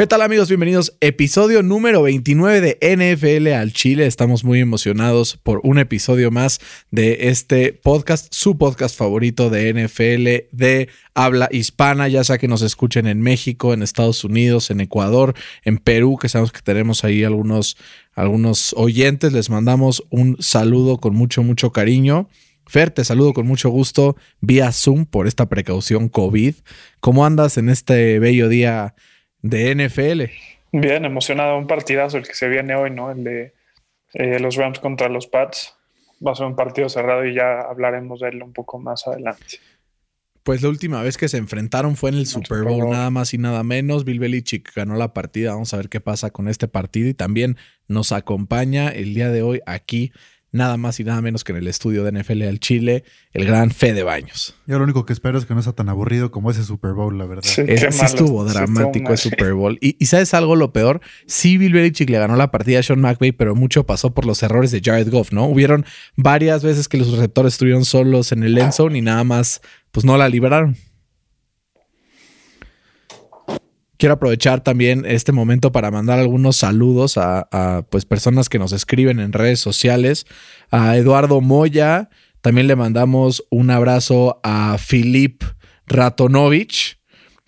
¿Qué tal amigos? Bienvenidos. Episodio número 29 de NFL al Chile. Estamos muy emocionados por un episodio más de este podcast, su podcast favorito de NFL de habla hispana, ya sea que nos escuchen en México, en Estados Unidos, en Ecuador, en Perú, que sabemos que tenemos ahí algunos, algunos oyentes. Les mandamos un saludo con mucho, mucho cariño. Fer, te saludo con mucho gusto vía Zoom por esta precaución COVID. ¿Cómo andas en este bello día de NFL? Bien, emocionado. Un partidazo el que se viene hoy, ¿no? El de eh, los Rams contra los Pats. Va a ser un partido cerrado y ya hablaremos de él un poco más adelante. Pues la última vez que se enfrentaron fue en el Super Bowl, nada más y nada menos. Bill Belichick ganó la partida. Vamos a ver qué pasa con este partido. Y también nos acompaña el día de hoy aquí nada más y nada menos que en el estudio de NFL al Chile, el gran Fede Baños. Yo lo único que espero es que no sea tan aburrido como ese Super Bowl, la verdad. Sí, estuvo dramático el Super Bowl. Y, ¿sabes algo lo peor? Sí, Bill Belichick le ganó la partida a Sean McVay, pero mucho pasó por los errores de Jared Goff, ¿no? Hubieron varias veces que los receptores estuvieron solos en el end zone y nada más, pues no la liberaron. Quiero aprovechar también este momento para mandar algunos saludos a, pues personas que nos escriben en redes sociales. A Eduardo Moya, también le mandamos un abrazo a Filip Ratonovich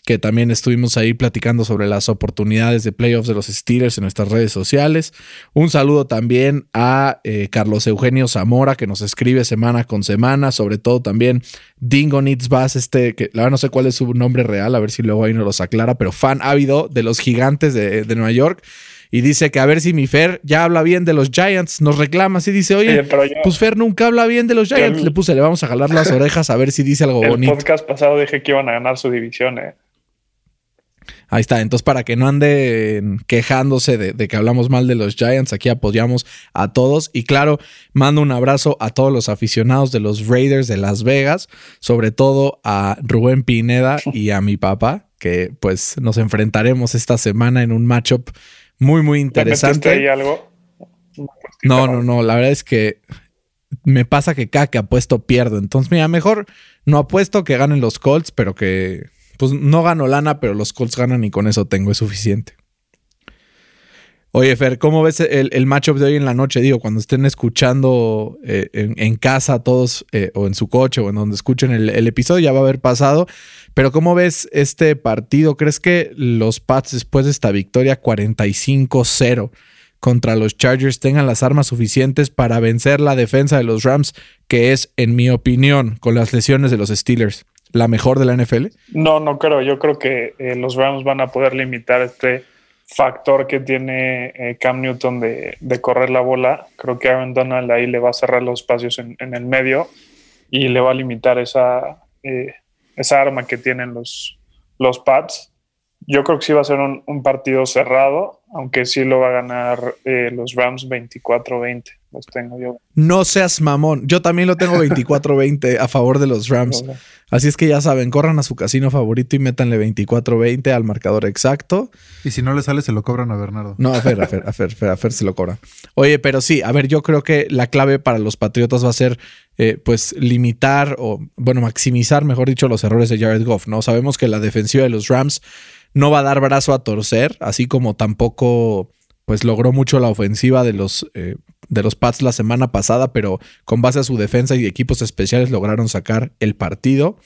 que también estuvimos ahí platicando sobre las oportunidades de playoffs de los Steelers en nuestras redes sociales. Un saludo también a eh, Carlos Eugenio Zamora, que nos escribe semana con semana, sobre todo también Dingo Needs Bass, este, que la verdad no sé cuál es su nombre real, a ver si luego ahí nos los aclara, pero fan ávido de los gigantes de, Nueva York y dice que a ver si mi Fer ya habla bien de los Giants, nos reclama así dice, oye, pues Fer nunca habla bien de los Giants. le puse, le vamos a jalar las orejas a ver si dice algo bonito. El podcast pasado dije que iban a ganar su división, eh. Ahí está. Entonces, para que no anden quejándose de, que hablamos mal de los Giants, aquí apoyamos a todos. Y claro, mando un abrazo a todos los aficionados de los Raiders de Las Vegas, sobre todo a Rubén Pineda y a mi papá, que pues nos enfrentaremos esta semana en un matchup muy, muy interesante. Ahí algo? No, no, no. La verdad es que me pasa que cada que apuesto pierdo. Entonces, mira, mejor no apuesto que ganen los Colts, pero que pues no gano lana, pero los Colts ganan y con eso tengo, es suficiente. Oye, Fer, ¿cómo ves el, matchup de hoy en la noche? Digo, cuando estén escuchando eh, en, casa todos, eh, o en su coche, o en donde escuchen el, el, episodio, ya va a haber pasado. Pero ¿cómo ves este partido? ¿Crees que los Pats, después de esta victoria 45-0 contra los Chargers, tengan las armas suficientes para vencer la defensa de los Rams, que es, en mi opinión, con las lesiones de los Steelers? La mejor de la NFL? No, no creo. Yo creo que eh, los Rams van a poder limitar este factor que tiene eh, Cam Newton de, correr la bola. Creo que Aaron Donald ahí le va a cerrar los espacios en, el medio y le va a limitar esa, eh, esa arma que tienen los, los Pats. Yo creo que sí va a ser un, partido cerrado, aunque sí lo va a ganar los Rams 24-20 los tengo yo. No seas mamón. Yo también lo tengo 24-20 a favor de los Rams. Así es que ya saben, corran a su casino favorito y métanle 24-20 al marcador exacto. Y si no le sale, se lo cobran a Bernardo. No, a Fer, a Fer, a Fer, a Fer, se lo cobran. Oye, pero sí, a ver, yo creo que la clave para los Patriotas va a ser, eh, pues, limitar o, bueno, maximizar, mejor dicho, los errores de Jared Goff, ¿no? Sabemos que la defensiva de los Rams no va a dar brazo a torcer, así como tampoco pues logró mucho la ofensiva de los, eh, de los Pats la semana pasada, pero con base a su defensa y equipos especiales lograron sacar el partido.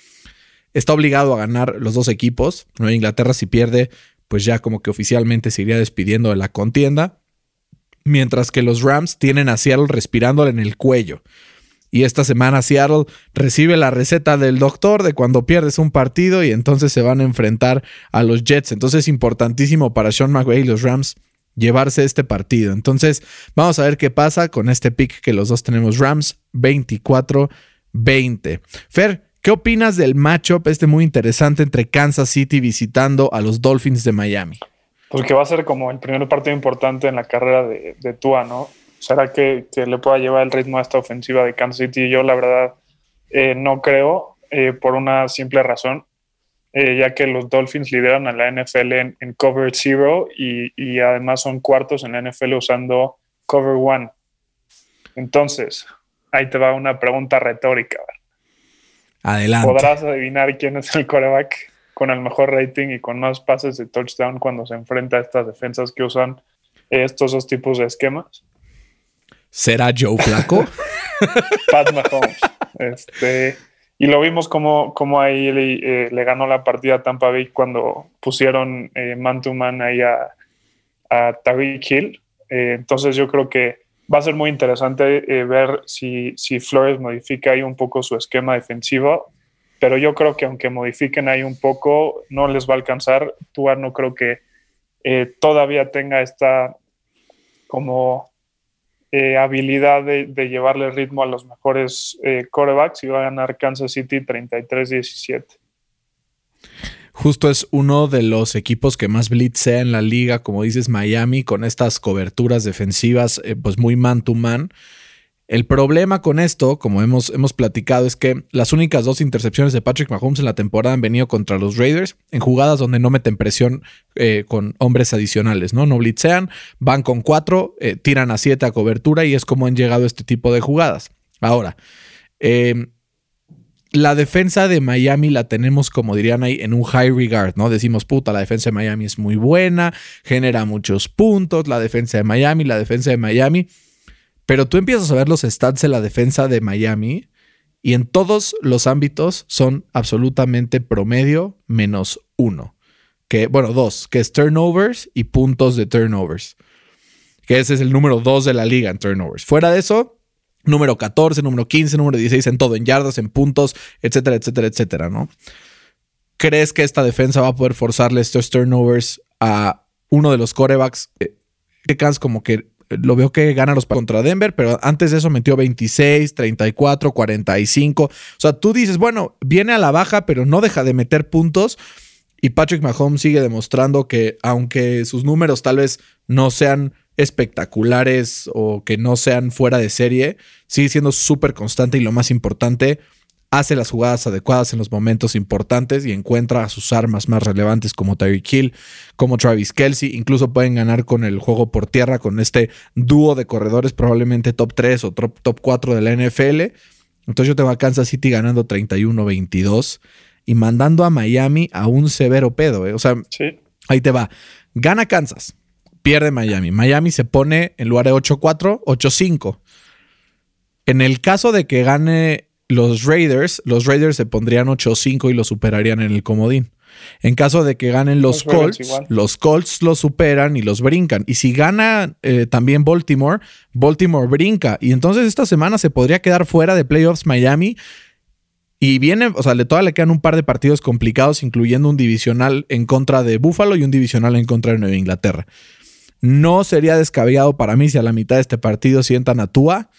Está obligado a ganar los dos equipos. Nueva Inglaterra si pierde, pues ya como que oficialmente se iría despidiendo de la contienda. Mientras que los Rams tienen a Seattle respirándole en el cuello. Y esta semana Seattle recibe la receta del doctor de cuando pierdes un partido y entonces se van a enfrentar a los Jets. Entonces es importantísimo para Sean McVay y los Rams llevarse este partido. Entonces, vamos a ver qué pasa con este pick que los dos tenemos Rams 24-20. Fer, ¿qué opinas del matchup este muy interesante entre Kansas City visitando a los Dolphins de Miami? Pues que va a ser como el primer partido importante en la carrera de, Tua, ¿no? ¿Será que, le pueda llevar el ritmo a esta ofensiva de Kansas City? Yo la verdad eh, no creo, eh, por una simple razón. Eh, ya que los Dolphins lideran a la NFL en, Cover Zero y, además son cuartos en la NFL usando Cover One. Entonces, ahí te va una pregunta retórica. Adelante. ¿Podrás adivinar quién es el coreback? con el mejor rating y con más pases de touchdown cuando se enfrenta a estas defensas que usan estos dos tipos de esquemas. ¿Será Joe Flaco? Pat Mahomes. Este, y lo vimos como, como ahí le, eh, ganó la partida a Tampa Bay cuando pusieron eh, man to man ahí a, a Tariq Hill. Eh, entonces yo creo que va a ser muy interesante ver si, si Flores modifica ahí un poco su esquema defensivo. Pero yo creo que aunque modifiquen ahí un poco, no les va a alcanzar. Tua no creo que todavía tenga esta como eh, habilidad de, llevarle ritmo a los mejores eh, corebacks y va a ganar Kansas City 33-17. Justo es uno de los equipos que más blitzea en la liga, como dices, Miami, con estas coberturas defensivas, eh, pues muy man to man. El problema con esto, como hemos, hemos platicado, es que las únicas dos intercepciones de Patrick Mahomes en la temporada han venido contra los Raiders en jugadas donde no meten presión eh, con hombres adicionales, ¿no? No blitzean, van con cuatro, eh, tiran a siete a cobertura y es como han llegado este tipo de jugadas. Ahora, em, la defensa de Miami la tenemos, como dirían ahí, en un high regard, ¿no? Decimos, puta, la defensa de Miami es muy buena, genera muchos puntos, la defensa de Miami, la defensa de Miami. Pero tú empiezas a ver los stats de la defensa de Miami y en todos los ámbitos son absolutamente promedio menos uno. Que, bueno, dos, que es turnovers y puntos de turnovers. Que ese es el número dos de la liga en turnovers. Fuera de eso, número 14, número 15, número 16 en todo, en yardas, en puntos, etcétera, etcétera, etcétera, ¿no? ¿Crees que esta defensa va a poder forzarle estos turnovers a uno de los corebacks? Eh, como que lo veo que gana los contra Denver, pero antes de eso metió 26, 34, 45. O sea, tú dices, bueno, viene a la baja, pero no deja de meter puntos. Y Patrick Mahomes sigue demostrando que aunque sus números tal vez no sean espectaculares o que no sean fuera de serie, sigue siendo súper constante y lo más importante, hace las jugadas adecuadas en los momentos importantes y encuentra a sus armas más relevantes como Tyreek Hill, como Travis Kelsey. Incluso pueden ganar con el juego por tierra, con este dúo de corredores, probablemente top 3 o top, top 4 de la NFL. Entonces yo tengo a Kansas City ganando 31-22 y mandando a Miami a un severo pedo. ¿eh? O sea, ahí te va. Gana Kansas, pierde Miami. Miami se pone en lugar de 8-4, 8-5. En el caso de que gane los Raiders, los Raiders se pondrían 8-5 y lo superarían en el comodín. En caso de que ganen los, Colts, los Colts los superan y los brincan. Y si gana eh, también Baltimore, Baltimore brinca. Y entonces esta semana se podría quedar fuera de playoffs Miami. Y viene, o sea, le todavía le quedan un par de partidos complicados, incluyendo un divisional en contra de Buffalo y un divisional en contra de Nueva Inglaterra. No sería descabellado para mí si a la mitad de este partido sientan a Tua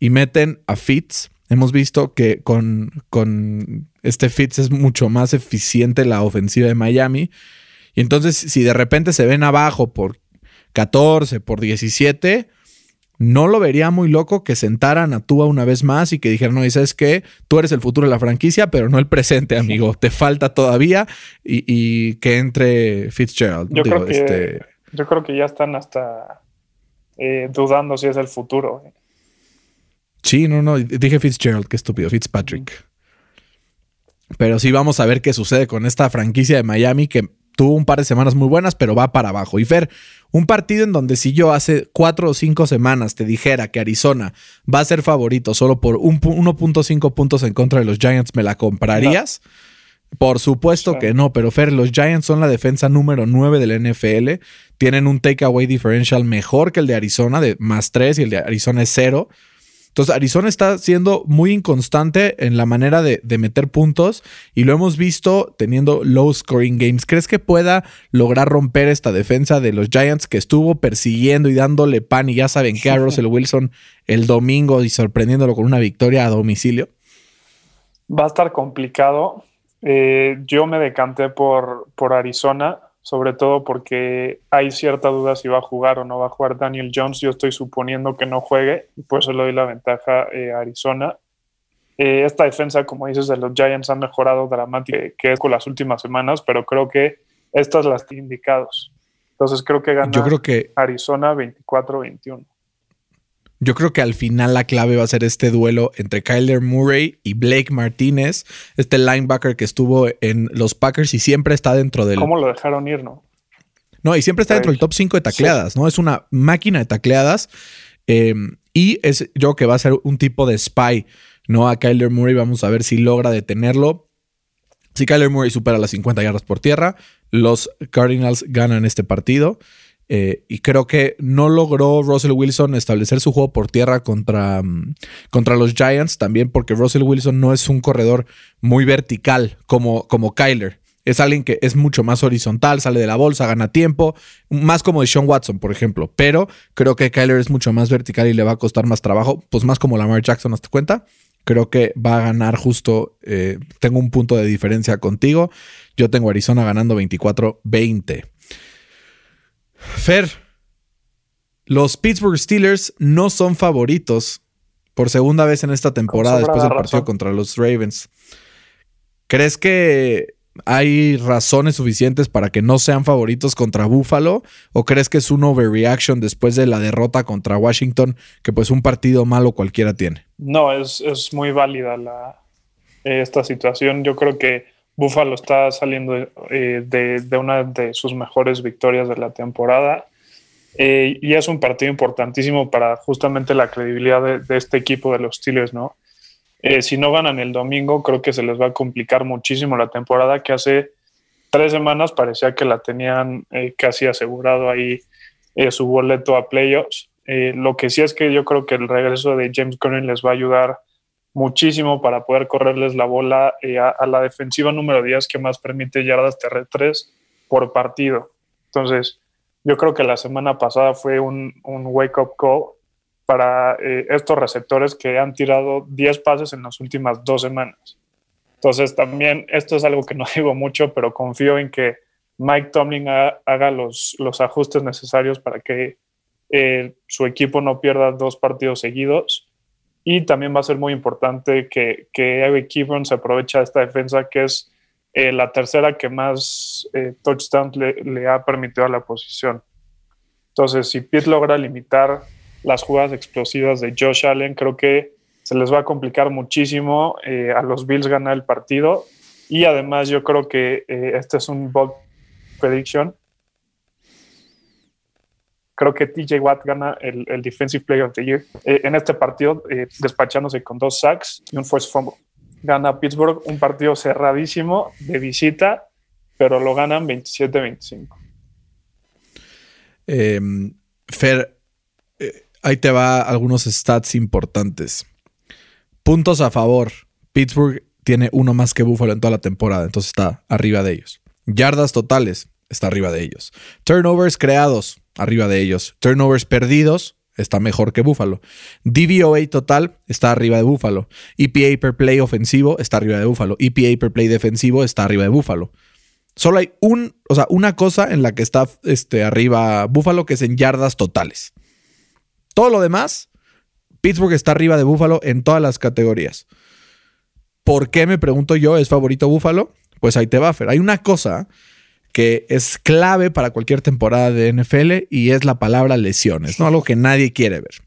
y meten a Fitz Hemos visto que con, con este Fitz es mucho más eficiente la ofensiva de Miami. Y entonces, si de repente se ven abajo por 14, por 17, no lo vería muy loco que sentaran a Tua una vez más y que dijeran, no, y sabes que tú eres el futuro de la franquicia, pero no el presente, amigo. Te falta todavía y, que entre Fitzgerald. Yo, creo que, este yo creo que ya están hasta eh, dudando si es el futuro. Sí, no, no, dije Fitzgerald, qué estúpido, Fitzpatrick. Pero sí, vamos a ver qué sucede con esta franquicia de Miami que tuvo un par de semanas muy buenas, pero va para abajo. Y Fer, un partido en donde si yo hace cuatro o cinco semanas te dijera que Arizona va a ser favorito solo por 1.5 puntos en contra de los Giants, ¿me la comprarías? Por supuesto que no, pero Fer, los Giants son la defensa número 9 del NFL. Tienen un takeaway differential mejor que el de Arizona, de más 3 y el de Arizona es 0. Entonces, Arizona está siendo muy inconstante en la manera de, meter puntos y lo hemos visto teniendo low scoring games. ¿Crees que pueda lograr romper esta defensa de los Giants que estuvo persiguiendo y dándole pan y ya saben que a Russell Wilson el domingo y sorprendiéndolo con una victoria a domicilio? Va a estar complicado. Eh, yo me decanté por, por Arizona sobre todo porque hay cierta duda si va a jugar o no va a jugar Daniel Jones. Yo estoy suponiendo que no juegue y por eso le doy la ventaja eh, a Arizona. Eh, esta defensa, como dices, de los Giants ha mejorado dramáticamente que es con las últimas semanas, pero creo que estas las indicados. Entonces creo que gana Yo creo que Arizona 24-21. Yo creo que al final la clave va a ser este duelo entre Kyler Murray y Blake Martínez, este linebacker que estuvo en los Packers y siempre está dentro del. ¿Cómo lo dejaron ir, no? No, y siempre está dentro del top 5 de tacleadas, ¿no? Es una máquina de tacleadas. Em, y es yo creo que va a ser un tipo de spy, ¿no? A Kyler Murray. Vamos a ver si logra detenerlo. Si Kyler Murray supera las 50 yardas por tierra, los Cardinals ganan este partido. Eh, y creo que no logró Russell Wilson establecer su juego por tierra contra, mm, contra los Giants, también porque Russell Wilson no es un corredor muy vertical como, como Kyler. Es alguien que es mucho más horizontal, sale de la bolsa, gana tiempo, más como de Sean Watson, por ejemplo. Pero creo que Kyler es mucho más vertical y le va a costar más trabajo, pues más como Lamar Jackson, ¿te cuenta? Creo que va a ganar justo, eh, tengo un punto de diferencia contigo. Yo tengo Arizona ganando 24-20. Fer, los Pittsburgh Steelers no son favoritos por segunda vez en esta temporada después del partido contra los Ravens. ¿Crees que hay razones suficientes para que no sean favoritos contra Buffalo? ¿O crees que es un overreaction después de la derrota contra Washington, que pues un partido malo cualquiera tiene? No, es, muy válida la, esta situación. Yo creo que Buffalo está saliendo eh, de, una de sus mejores victorias de la temporada. Eh, y es un partido importantísimo para justamente la credibilidad de, este equipo de los Steelers, ¿no? Eh, si no ganan el domingo, creo que se les va a complicar muchísimo la temporada, que hace tres semanas parecía que la tenían casi asegurado ahí su boleto a playoffs. lo que sí es que yo creo que el regreso de James Conner les va a ayudar muchísimo para poder correrles la bola eh, a, la defensiva número 10 que más permite yardas terrestres por partido. Entonces, yo creo que la semana pasada fue un, wake-up call para eh, estos receptores que han tirado 10 pases en las últimas dos semanas. Entonces, también esto es algo que no digo mucho, pero confío en que Mike Tomlin haga los, los ajustes necesarios para que eh, su equipo no pierda dos partidos seguidos y también va a ser muy importante que, que Eric se aprovecha de esta defensa, que es eh, la tercera que más eh, touchdowns le, ha permitido a la posición. Entonces, si Pitt logra limitar las jugadas explosivas de Josh Allen, creo que se les va a complicar muchísimo eh, a los Bills ganar el partido. Y además, yo creo que este es un bold prediction creo que TJ Watt gana el, Defensive Player of the Year eh, en este partido, eh, despachándose con dos sacks y un first fumble. Gana Pittsburgh un partido cerradísimo de visita, pero lo ganan 27-25. Em, Fer, eh, ahí te va algunos stats importantes. Puntos a favor. Pittsburgh tiene uno más que Buffalo en toda la temporada, entonces está arriba de ellos. Yardas totales, está arriba de ellos. Turnovers creados, arriba de ellos. Turnovers perdidos, está mejor que Buffalo. DVOA total está arriba de Buffalo. EPA per play ofensivo está arriba de Buffalo. EPA per play defensivo está arriba de Buffalo. Solo hay un, o sea, una cosa en la que está este, arriba Buffalo, que es en yardas totales. Todo lo demás, Pittsburgh está arriba de Buffalo en todas las categorías. ¿Por qué me pregunto yo es favorito Buffalo? Pues ahí te va, Fer. Hay una cosa que es clave para cualquier temporada de NFL y es la palabra lesiones, ¿no? Algo que nadie quiere ver.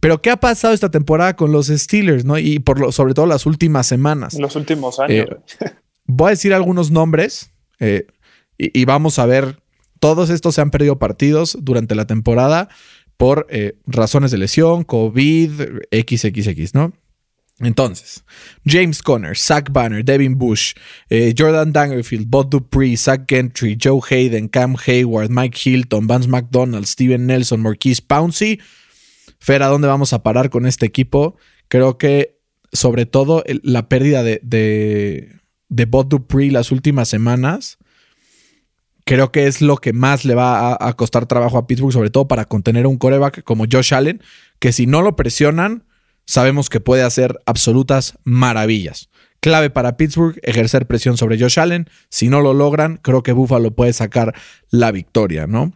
Pero ¿qué ha pasado esta temporada con los Steelers, ¿no? Y por lo, sobre todo las últimas semanas. Los últimos años. Eh, voy a decir algunos nombres eh, y, vamos a ver. Todos estos se han perdido partidos durante la temporada por eh, razones de lesión, COVID, XXX, ¿no? Entonces, James Conner, Zach Banner, Devin Bush, eh, Jordan Dangerfield, Bob Dupree, Zach Gentry, Joe Hayden, Cam Hayward, Mike Hilton, Vance McDonald, Steven Nelson, Marquise Pouncey. Fer, ¿a dónde vamos a parar con este equipo? Creo que sobre todo la pérdida de, de, Bob Dupree las últimas semanas, creo que es lo que más le va a, a costar trabajo a Pittsburgh, sobre todo para contener un coreback como Josh Allen, que si no lo presionan sabemos que puede hacer absolutas maravillas. Clave para Pittsburgh, ejercer presión sobre Josh Allen. Si no lo logran, creo que Buffalo puede sacar la victoria, ¿no?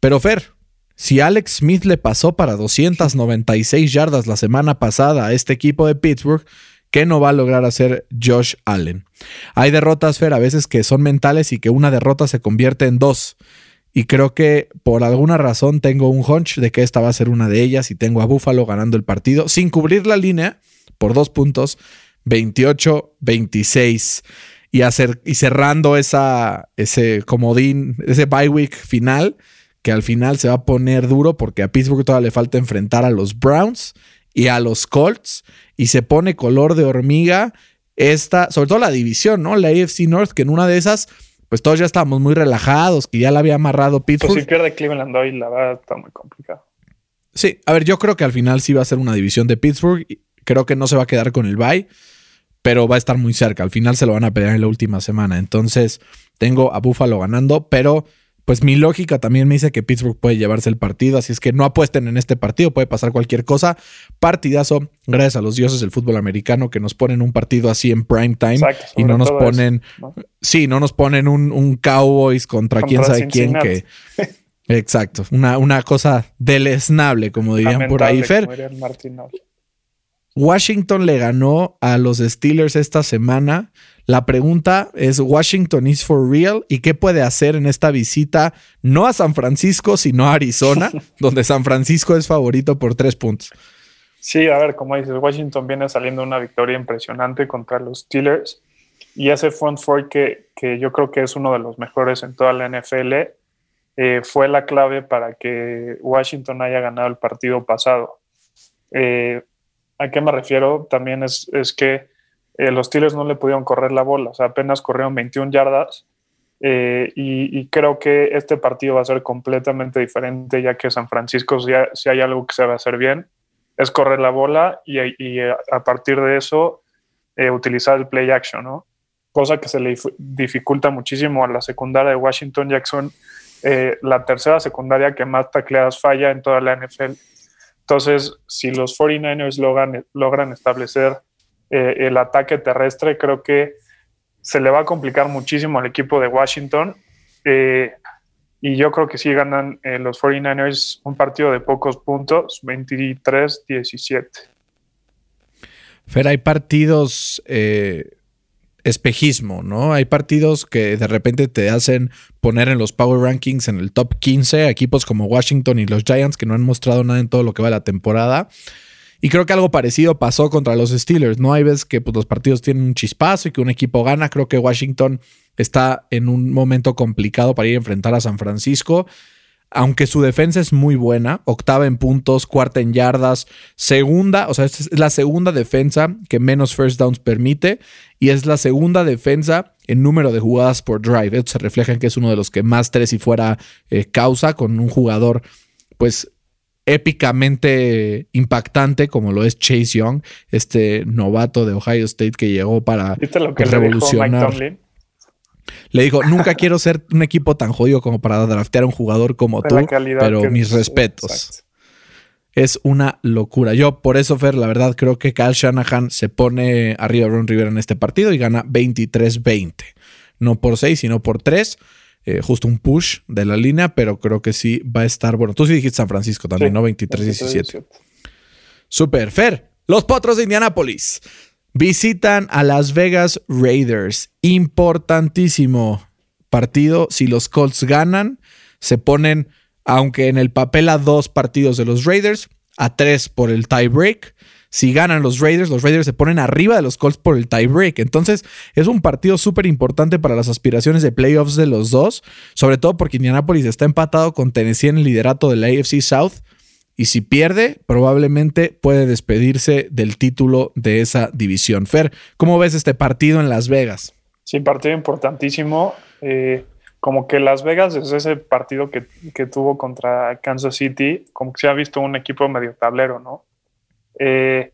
Pero Fer, si Alex Smith le pasó para 296 yardas la semana pasada a este equipo de Pittsburgh, ¿qué no va a lograr hacer Josh Allen? Hay derrotas, Fer, a veces que son mentales y que una derrota se convierte en dos. Y creo que por alguna razón tengo un hunch de que esta va a ser una de ellas y tengo a Buffalo ganando el partido sin cubrir la línea por dos puntos, 28-26. Y, y cerrando esa, ese comodín, ese bye week final, que al final se va a poner duro porque a Pittsburgh todavía le falta enfrentar a los Browns y a los Colts y se pone color de hormiga esta, sobre todo la división, ¿no? La AFC North, que en una de esas, pues todos ya estábamos muy relajados, que ya la había amarrado Pittsburgh. Pues si pierde Cleveland hoy, la verdad está muy complicado. Sí, a ver, yo creo que al final sí va a ser una división de Pittsburgh. Creo que no se va a quedar con el bye, pero va a estar muy cerca. Al final se lo van a pelear en la última semana. Entonces, tengo a Buffalo ganando, pero pues mi lógica también me dice que Pittsburgh puede llevarse el partido, así es que no apuesten en este partido, puede pasar cualquier cosa. Partidazo, gracias a los dioses del fútbol americano que nos ponen un partido así en prime time y no nos ponen, sí, no nos ponen un, Cowboys contra, quién sabe quién que... Exacto, una, una cosa deleznable, como dirían por ahí. Fer, Washington le ganó a los Steelers esta semana. La pregunta es, ¿Washington is for real? ¿Y qué puede hacer en esta visita no a San Francisco, sino a Arizona, donde San Francisco es favorito por tres puntos? Sí, a ver, como dices, Washington viene saliendo una victoria impresionante contra los Steelers y ese front four que, que yo creo que es uno de los mejores en toda la NFL eh, fue la clave para que Washington haya ganado el partido pasado. Eh, ¿A qué me refiero? También es, es que eh, los Steelers no le pudieron correr la bola, apenas corrieron 21 yardas. Eh, y, creo que este partido va a ser completamente diferente, ya que San Francisco, si hay, algo que se va a hacer bien, es correr la bola y, eh, a partir de eso utilizar el play action. Cosa que se le dificulta muchísimo a la secundaria de Washington Jackson, la tercera secundaria que más tacleadas falla en toda la NFL. Entonces, si los 49ers logran, logran establecer eh, el ataque terrestre, creo que se le va a complicar muchísimo al equipo de Washington. Eh, y yo creo que sí ganan eh, los 49ers un partido de pocos puntos, 23-17. Fer, hay partidos espejismo, ¿no? Hay partidos que de repente te hacen poner en los Power Rankings en el top 15, equipos como Washington y los Giants que no han mostrado nada en todo lo que va la temporada. Y creo que algo parecido pasó contra los Steelers, ¿no? Hay veces que pues, los partidos tienen un chispazo y que un equipo gana. Creo que Washington está en un momento complicado para ir a enfrentar a San Francisco. Aunque su defensa es muy buena, octava en puntos, cuarta en yardas, segunda, o sea, es la segunda defensa que menos first downs permite y es la segunda defensa en número de jugadas por drive. Se refleja en que es uno de los que más tres y fuera eh, causa con un jugador, pues épicamente impactante como lo es Chase Young, este novato de Ohio State que llegó para revolucionar. Le dijo, nunca quiero ser un equipo tan jodido como para draftear a un jugador como tú, pero mis respetos. Es una locura. Yo, por eso, Fer, la verdad, creo que Kyle Shanahan se pone arriba de Ron Rivera en este partido y gana 23-20. No por 6, sino por 3. Eh, justo un push de la línea, pero creo que sí va a estar. Bueno, tú sí dijiste San Francisco también, ¿no? 23-17. Super, Fer. Los potros de Indianápolis visitan a Las Vegas Raiders. Importantísimo partido. Si los Colts ganan, se ponen, aunque en el papel a dos partidos de los Raiders, a tres por el tie break. Si ganan los Raiders, los Raiders se ponen arriba de los Colts por el tiebreak. Entonces, es un partido súper importante para las aspiraciones de playoffs de los dos, sobre todo porque Indianapolis está empatado con Tennessee en el liderato de la AFC South. Y si pierde, probablemente puede despedirse del título de esa división. Fer, ¿cómo ves este partido en Las Vegas? Sí, partido importantísimo. Eh, como que Las Vegas, es ese partido que, que, tuvo contra Kansas City, como que se ha visto un equipo medio tablero, ¿no? Eh,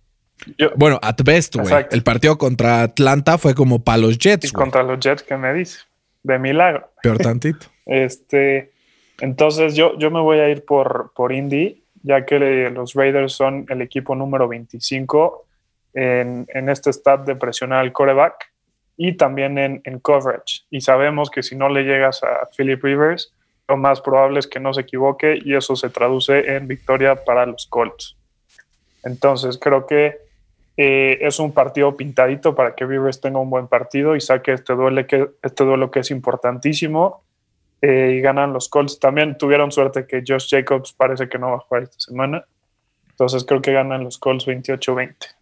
bueno, at best, güey. El partido contra Atlanta fue como para los Jets. Y contra los Jets, ¿qué me dice? De milagro. Peor tantito. este, entonces yo, yo me voy a ir por, por Indy, ya que los Raiders son el equipo número 25 en, en este stat de presionar al coreback y también en, en, coverage. Y sabemos que si no le llegas a Philip Rivers, lo más probable es que no se equivoque y eso se traduce en victoria para los Colts. Entonces creo que eh, es un partido pintadito para que Rivers tenga un buen partido y saque este duelo que, este duelo que es importantísimo. eh, y ganan los Colts. También tuvieron suerte que Josh Jacobs parece que no va a jugar esta semana. Entonces creo que ganan los Colts 28-20.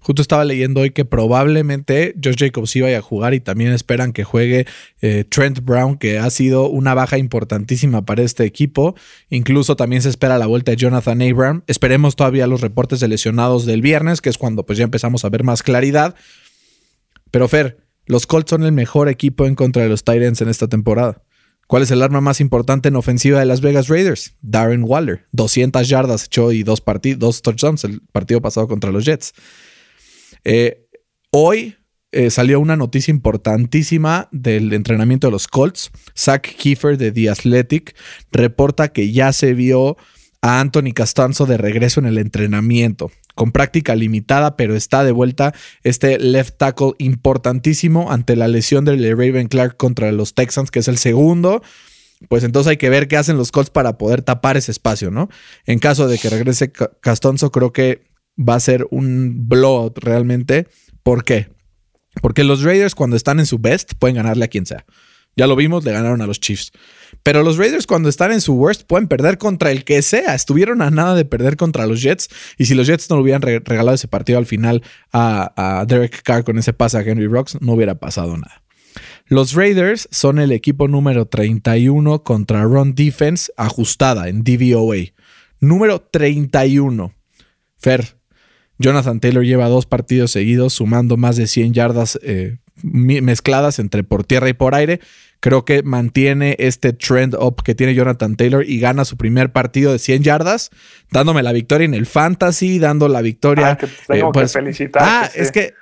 Justo estaba leyendo hoy que probablemente Josh Jacobs iba a jugar y también esperan que juegue eh, Trent Brown, que ha sido una baja importantísima para este equipo. Incluso también se espera la vuelta de Jonathan Abram. Esperemos todavía los reportes de lesionados del viernes, que es cuando pues ya empezamos a ver más claridad. Pero Fer, los Colts son el mejor equipo en contra de los Titans en esta temporada. ¿Cuál es el arma más importante en ofensiva de Las Vegas Raiders? Darren Waller. 200 yardas echó y dos, dos touchdowns el partido pasado contra los Jets. Eh, hoy eh, salió una noticia importantísima del entrenamiento de los Colts. Zach Kiefer de The Athletic reporta que ya se vio a Anthony Castanzo de regreso en el entrenamiento, con práctica limitada, pero está de vuelta este left tackle importantísimo ante la lesión de Raven Clark contra los Texans, que es el segundo. Pues entonces hay que ver qué hacen los Colts para poder tapar ese espacio, ¿no? En caso de que regrese Castanzo, creo que va a ser un blowout realmente. ¿Por qué? Porque los Raiders cuando están en su best pueden ganarle a quien sea. Ya lo vimos, le ganaron a los Chiefs. Pero los Raiders cuando están en su worst pueden perder contra el que sea. Estuvieron a nada de perder contra los Jets. Y si los Jets no le hubieran regalado ese partido al final a, Derek Carr con ese pase a Henry Rocks, no hubiera pasado nada. Los Raiders son el equipo número 31 contra Run Defense ajustada en DVOA. Número 31. Fer, Jonathan Taylor lleva dos partidos seguidos sumando más de 100 yardas eh, mezcladas entre por tierra y por aire. Creo que mantiene este trend up que tiene Jonathan Taylor y gana su primer partido de 100 yardas, dándome la victoria en el fantasy, dando la victoria. Ah, que tengo que pues, felicitar. Ah, es que,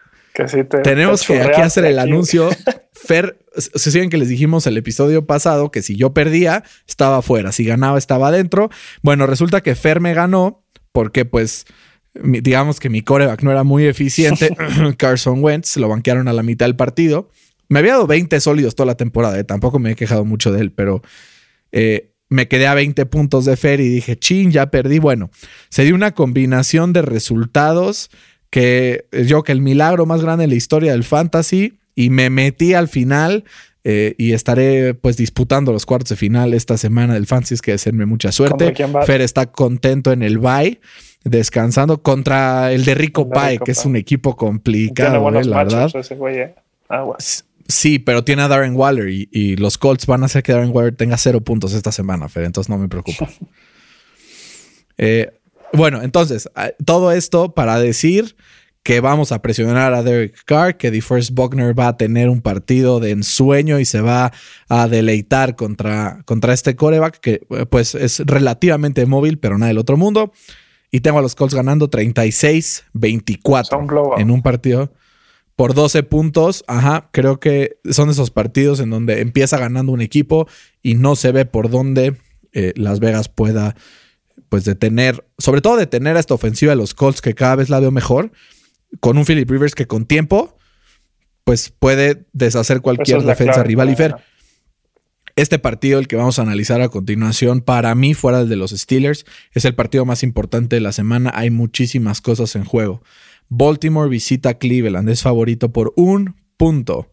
tenemos que aquí hacer el anuncio. Fer, se siguen que les dijimos el episodio pasado que si yo perdía, estaba fuera, si ganaba, estaba adentro. Bueno, resulta que Fer me ganó porque pues digamos que mi coreback no era muy eficiente. Carson Wentz lo banquearon a la mitad del partido. Me había dado 20 sólidos toda la temporada, eh, tampoco me he quejado mucho de él, pero eh, me quedé a 20 puntos de Fer y dije, chin, ya perdí. Bueno, se dio una combinación de resultados que yo que el milagro más grande en la historia del fantasy y me metí al final eh, y estaré pues disputando los cuartos de final esta semana del fantasy, es que desearme mucha suerte. Fer está contento en el bye descansando contra el de Rico Pai, que es un equipo complicado, eh, la verdad. Eh. Sí, pero tiene a Darren Waller y, los Colts van a hacer que Darren Waller tenga cero puntos esta semana, Fer, entonces no me preocupa. Eh, bueno, entonces, todo esto para decir que vamos a presionar a Derek Carr, que DeForest Buckner va a tener un partido de ensueño y se va a deleitar contra, contra este coreback, que pues es relativamente móvil, pero nada del otro mundo. Y tengo a los Colts ganando 36-24 en un partido por 12 puntos. Ajá, creo que son esos partidos en donde empieza ganando un equipo y no se ve por dónde eh, Las Vegas pueda pues detener, sobre todo detener a esta ofensiva de los Colts que cada vez la veo mejor, con un Philip Rivers que con tiempo pues puede deshacer cualquier defensa rival y fer. Este partido, el que vamos a analizar a continuación, para mí, fuera el de los Steelers, es el partido más importante de la semana. Hay muchísimas cosas en juego. Baltimore visita Cleveland, es favorito por un punto.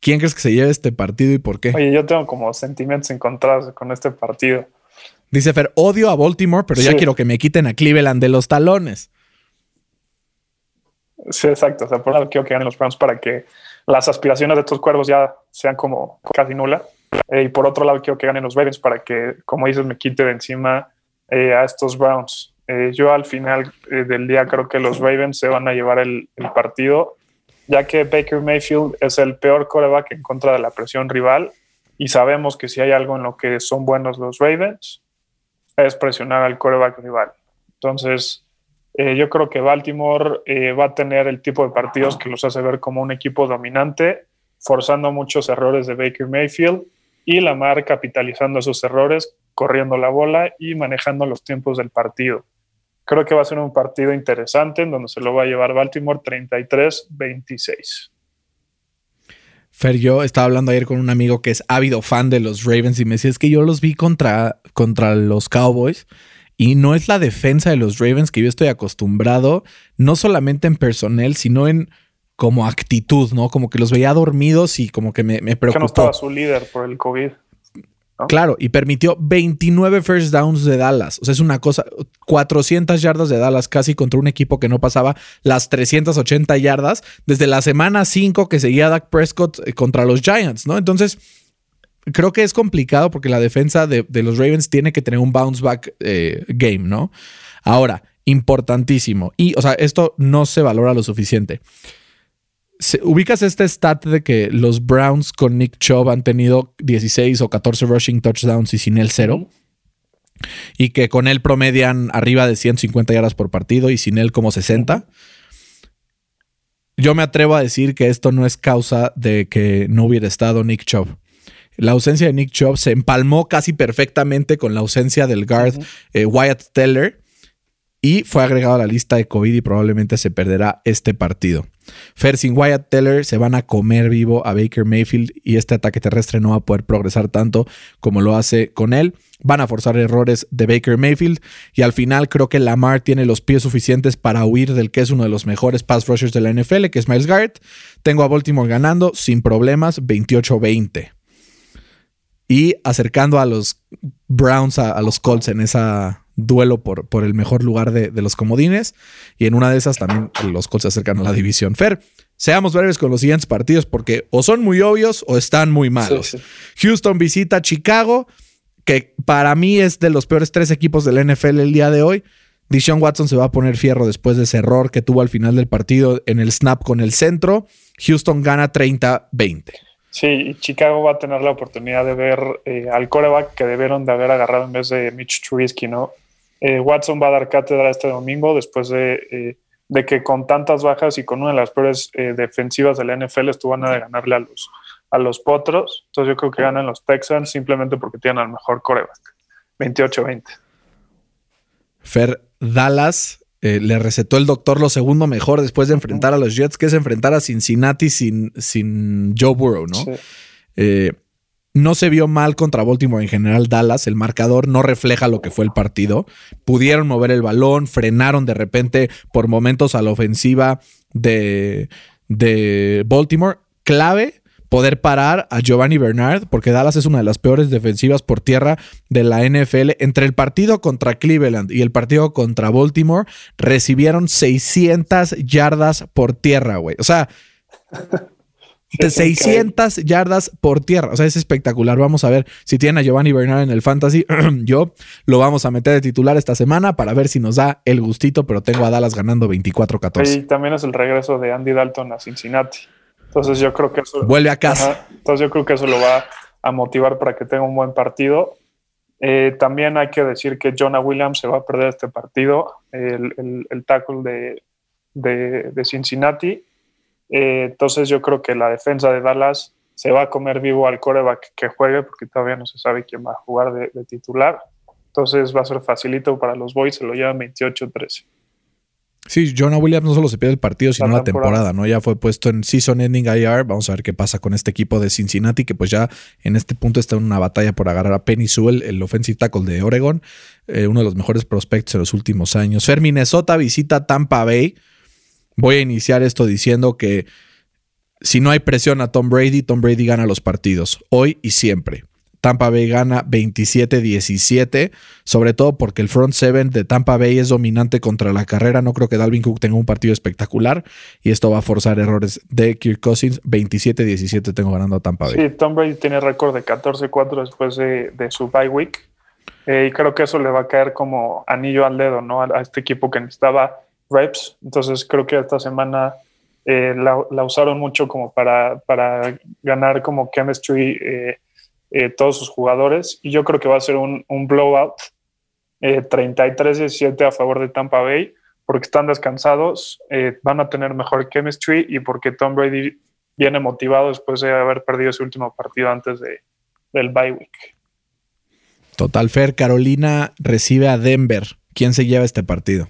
¿Quién crees que se lleve este partido y por qué? Oye, yo tengo como sentimientos encontrados con este partido. Dice Fer, odio a Baltimore, pero ya quiero que me quiten a Cleveland de los talones. Sí, exacto. O sea, por lado quiero que ganen los Browns para que las aspiraciones de estos cuervos ya sean como casi nulas. Eh, y por otro lado, quiero que ganen los Ravens para que, como dices, me quite de encima eh, a estos Browns. Eh, yo al final del día creo que los Ravens se van a llevar el, el, partido, ya que Baker Mayfield es el peor coreback en contra de la presión rival y sabemos que si hay algo en lo que son buenos los Ravens es presionar al coreback rival. Entonces, eh, yo creo que Baltimore eh, va a tener el tipo de partidos que los hace ver como un equipo dominante, forzando muchos errores de Baker Mayfield y Lamar capitalizando esos errores, corriendo la bola y manejando los tiempos del partido. Creo que va a ser un partido interesante en donde se lo va a llevar Baltimore 33-26. Fer, yo estaba hablando ayer con un amigo que es ávido fan de los Ravens y me decía, es que yo los vi contra, contra los Cowboys y no es la defensa de los Ravens que yo estoy acostumbrado, no solamente en personal, sino en como actitud, ¿no? Como que los veía dormidos y como que me, me preocupó. Que no estaba su líder por el COVID. Claro, y permitió 29 first downs de Dallas. O sea, es una cosa, 400 yardas de Dallas casi contra un equipo que no pasaba las 380 yardas desde la semana 5 que seguía Dak Prescott eh, contra los Giants, ¿no? Entonces, creo que es complicado porque la defensa de, los Ravens tiene que tener un bounce back eh, game, ¿no? Ahora, importantísimo. Y, o sea, esto no se valora lo suficiente. ¿Ubicas este stat de que los Browns con Nick Chubb han tenido 16 o 14 rushing touchdowns y sin él cero? Y que con él promedian arriba de 150 yardas por partido y sin él como 60. Yo me atrevo a decir que esto no es causa de que no hubiera estado Nick Chubb. La ausencia de Nick Chubb se empalmó casi perfectamente con la ausencia del guard eh, Wyatt Teller y fue agregado a la lista de COVID y probablemente se perderá este partido. Fer sin Wyatt Teller se van a comer vivo a Baker Mayfield y este ataque terrestre no va a poder progresar tanto como lo hace con él. Van a forzar errores de Baker Mayfield y al final creo que Lamar tiene los pies suficientes para huir del que es uno de los mejores pass rushers de la NFL, que es Miles Garrett. Tengo a Baltimore ganando sin problemas 28-20 y acercando a los Browns a los Colts en esa duelo por, por el mejor lugar de, los comodines. Y en una de esas también los Colts se acercan a la división. Fer, seamos breves con los siguientes partidos porque o son muy obvios o están muy malos. Houston visita Chicago, que para mí es de los peores tres equipos del NFL el día de hoy. Dishon Watson se va a poner fierro después de ese error que tuvo al final del partido en el snap con el centro. Houston gana 30-20. Sí, Chicago va a tener la oportunidad de ver eh, al coreback que debieron de haber agarrado en vez de Mitch Trubisky, ¿no? Eh, Watson va a dar cátedra este domingo después eh, de, que con tantas bajas y con una de las peores defensivas de la NFL estuvieron a ganarle a los, a los potros. Entonces yo creo que ganan los Texans simplemente porque tienen al mejor coreback. 28-20. Fer Dallas le recetó el doctor lo segundo mejor después de enfrentar a los Jets, que es enfrentar a Cincinnati sin, sin Joe Burrow, ¿no? Sí. No se vio mal contra Baltimore en general Dallas, el marcador no refleja lo que fue el partido. Pudieron mover el balón, frenaron de repente por momentos a la ofensiva de, de Baltimore. Clave poder parar a Giovanni Bernard, porque Dallas es una de las peores defensivas por tierra de la NFL. Entre el partido contra Cleveland y el partido contra Baltimore, recibieron 600 yardas por tierra, güey. O sea, de 600 yardas por tierra. O sea, es espectacular. Vamos a ver si tiene a Giovanni Bernard en el fantasy. Yo lo vamos a meter de titular esta semana para ver si nos da el gustito, pero tengo a Dallas ganando 24-14. Y también es el regreso de Andy Dalton a Cincinnati. Entonces yo creo que eso... Vuelve a casa. entonces yo creo que eso lo va a motivar para que tenga un buen partido. Eh, también hay que decir que Jonah Williams se va a perder este partido, el, el, tackle de, de, de Cincinnati eh, entonces yo creo que la defensa de Dallas se va a comer vivo al coreback que juegue porque todavía no se sabe quién va a jugar de, titular. Entonces va a ser facilito para los Boys, se lo llevan 28-13. Sí, Jonah Williams no solo se pierde el partido, sino la, temporada. ¿no? Ya fue puesto en Season Ending IR. Vamos a ver qué pasa con este equipo de Cincinnati, que pues ya en este punto está en una batalla por agarrar a Penny Sewell, el offensive tackle de Oregon, eh, uno de los mejores prospectos en los últimos años. Fer Minnesota visita Tampa Bay. Voy a iniciar esto diciendo que si no hay presión a Tom Brady, Tom Brady gana los partidos, hoy y siempre. Tampa Bay gana 27-17, sobre todo porque el front seven de Tampa Bay es dominante contra la carrera. No creo que Dalvin Cook tenga un partido espectacular y esto va a forzar errores de Kirk Cousins. 27-17 tengo ganando a Tampa Bay. Sí, Tom Brady tiene récord de 14-4 después de, su bye week eh, y creo que eso le va a caer como anillo al dedo ¿no? a este equipo que necesitaba reps. Entonces creo que esta semana eh, la, usaron mucho como para, para ganar como chemistry eh, eh, todos sus jugadores. Y yo creo que va a ser un, un blowout 33-17 a favor de Tampa Bay porque están descansados, van a tener mejor chemistry y porque Tom Brady viene motivado después de haber perdido su último partido antes de, del bye week. Total Fer, Carolina recibe a Denver. ¿Quién se lleva este partido?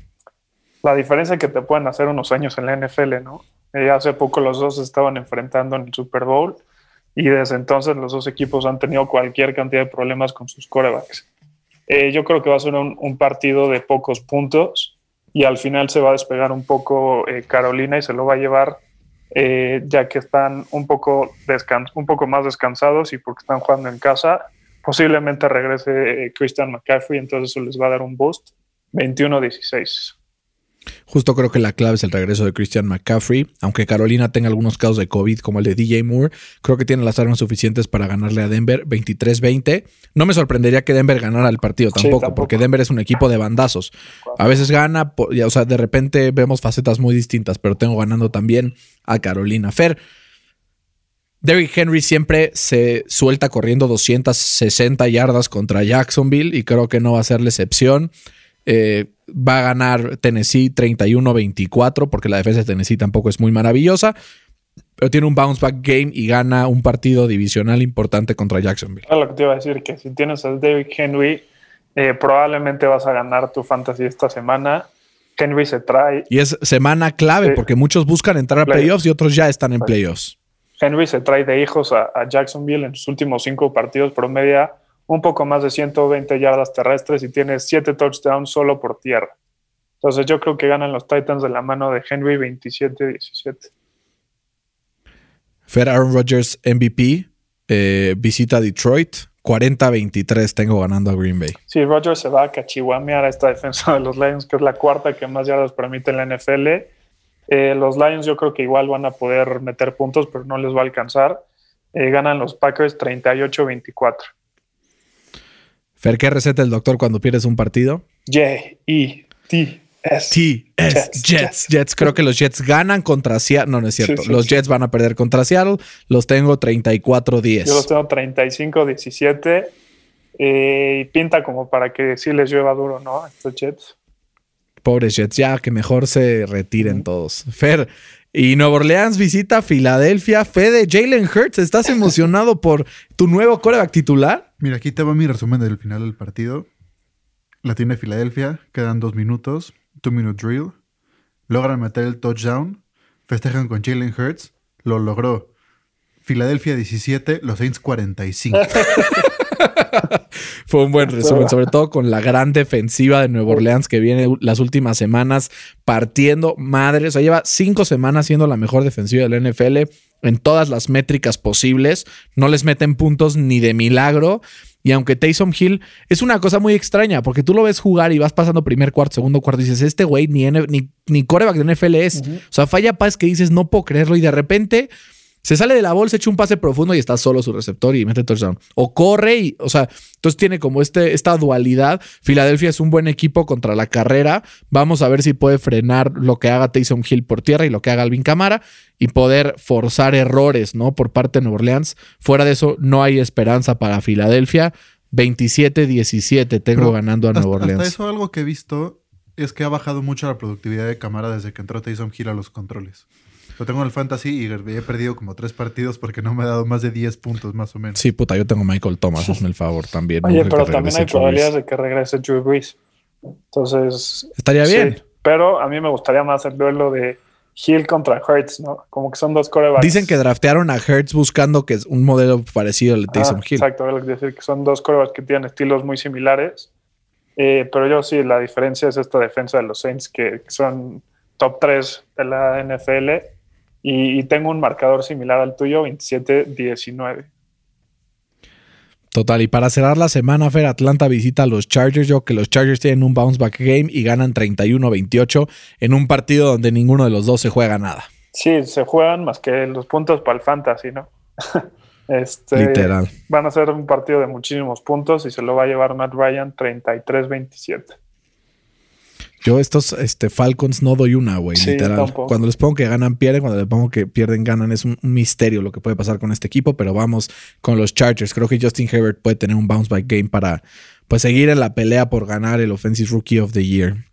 la diferencia que te pueden hacer unos años en la NFL, ¿no? Eh, hace poco los dos estaban enfrentando en el Super Bowl y desde entonces los dos equipos han tenido cualquier cantidad de problemas con sus corebacks. Eh, yo creo que va a ser un, partido de pocos puntos y al final se va a despegar un poco eh, Carolina y se lo va a llevar eh, ya que están un poco, un poco más descansados y porque están jugando en casa. Posiblemente regrese Christian McCaffrey, entonces eso les va a dar un boost. 21-16. Justo creo que la clave es el regreso de Christian McCaffrey. Aunque Carolina tenga algunos casos de COVID como el de DJ Moore, creo que tiene las armas suficientes para ganarle a Denver 23-20. No me sorprendería que Denver ganara el partido tampoco, porque Denver es un equipo de bandazos. A veces gana, o sea, de repente vemos facetas muy distintas, pero tengo ganando también a Carolina. Fer, Derrick Henry siempre se suelta corriendo 260 yardas contra Jacksonville y creo que no va a ser la excepción. Eh, va a ganar Tennessee 31-24 porque la defensa de Tennessee tampoco es muy maravillosa. Pero tiene un bounce back game y gana un partido divisional importante contra Jacksonville. lo que te iba a decir, que si tienes a David Henry, eh, probablemente vas a ganar tu fantasy esta semana. Henry se trae. Y es semana clave porque muchos buscan entrar a playoffs y otros ya están en playoffs. Henry se trae de hijos a, a Jacksonville en sus últimos cinco partidos, promedia un poco más de 120 yardas terrestres y tiene 7 touchdowns solo por tierra. Entonces yo creo que ganan los Titans de la mano de Henry 27-17. Fer Aaron Rodgers MVP, eh, visita Detroit, 40-23 tengo ganando a Green Bay. Sí, Rodgers se va a cachihuamear a esta defensa de los Lions, que es la cuarta que más yardas permite en la NFL. Eh, los Lions yo creo que igual van a poder meter puntos, pero no les va a alcanzar. Eh, ganan los Packers 38-24. Fer, ¿qué receta el doctor cuando pierdes un partido? J-E-T. S. T, S, Jets, Jets, Creo que los Jets ganan contra Seattle. No, no es cierto. los Jets van a perder contra Seattle. Los tengo 34-10. Yo los tengo 35-17. Eh, y pinta como para que sí les llueva duro, ¿no? Estos Jets. Pobres Jets, ya que mejor se retiren todos. Fer, y Nueva Orleans visita Filadelfia. Fede, Jalen Hurts, ¿estás emocionado por tu nuevo coreback titular? Mira, aquí te va mi resumen del final del partido. La tiene Filadelfia, quedan dos minutos, two minute drill. Logran meter el touchdown, festejan con Jalen Hurts, lo logró. Filadelfia 17, los Saints 45. Fue un buen resumen, sobre todo con la gran defensiva de Nueva Orleans que viene las últimas semanas partiendo madre. O sea, lleva cinco semanas siendo la mejor defensiva del NFL en todas las métricas posibles. No les meten puntos ni de milagro. Y aunque Taysom Hill es una cosa muy extraña, porque tú lo ves jugar y vas pasando primer cuarto, segundo cuarto, y dices, este güey ni, ni, ni coreback de NFL es. O sea, falla paz que dices, no puedo creerlo, y de repente se sale de la bolsa, echa un pase profundo y está solo su receptor y mete touchdown. O corre y, o sea, entonces tiene como este, esta dualidad. Filadelfia es un buen equipo contra la carrera. Vamos a ver si puede frenar lo que haga Taysom Hill por tierra y lo que haga Alvin Camara y poder forzar errores, ¿no? Por parte de Nueva Orleans. Fuera de eso, no hay esperanza para Filadelfia. 27-17 tengo ganando a Nueva Orleans. Hasta eso algo que he visto es que ha bajado mucho la productividad de Camara desde que entró Taysom Hill a los controles. Lo tengo en el fantasy y he perdido como tres partidos porque no me ha dado más de 10 puntos más o menos. Sí, puta, yo tengo Michael Thomas, hazme el favor también. Oye, pero también hay probabilidades de que regrese Drew Brees. Entonces... Estaría bien. pero a mí me gustaría más el duelo de Hill contra Hertz, ¿no? Como que son dos corebacks. Dicen que draftearon a Hertz buscando que es un modelo parecido al de Taysom Hill. Exacto, es decir que son dos corebacks que tienen estilos muy similares. Eh, pero yo sí, la diferencia es esta defensa de los Saints que son top 3 de la NFL y, tengo un marcador similar al tuyo, 27-19. Total, y para cerrar la semana, Fer, Atlanta visita a los Chargers. Yo que los Chargers tienen un bounce back game y ganan 31-28 en un partido donde ninguno de los dos se juega nada. Sí, se juegan más que los puntos para el fantasy, ¿no? este, Literal. Van a ser un partido de muchísimos puntos y se lo va a llevar Matt Ryan 33-27. Yo estos este, Falcons no doy una, güey, literal. Cuando les pongo que ganan, pierden. Cuando les pongo que pierden, ganan. Es un, misterio lo que puede pasar con este equipo, pero vamos con los Chargers. Creo que Justin Herbert puede tener un bounce back game para pues, seguir en la pelea por ganar el Offensive Rookie of the Year.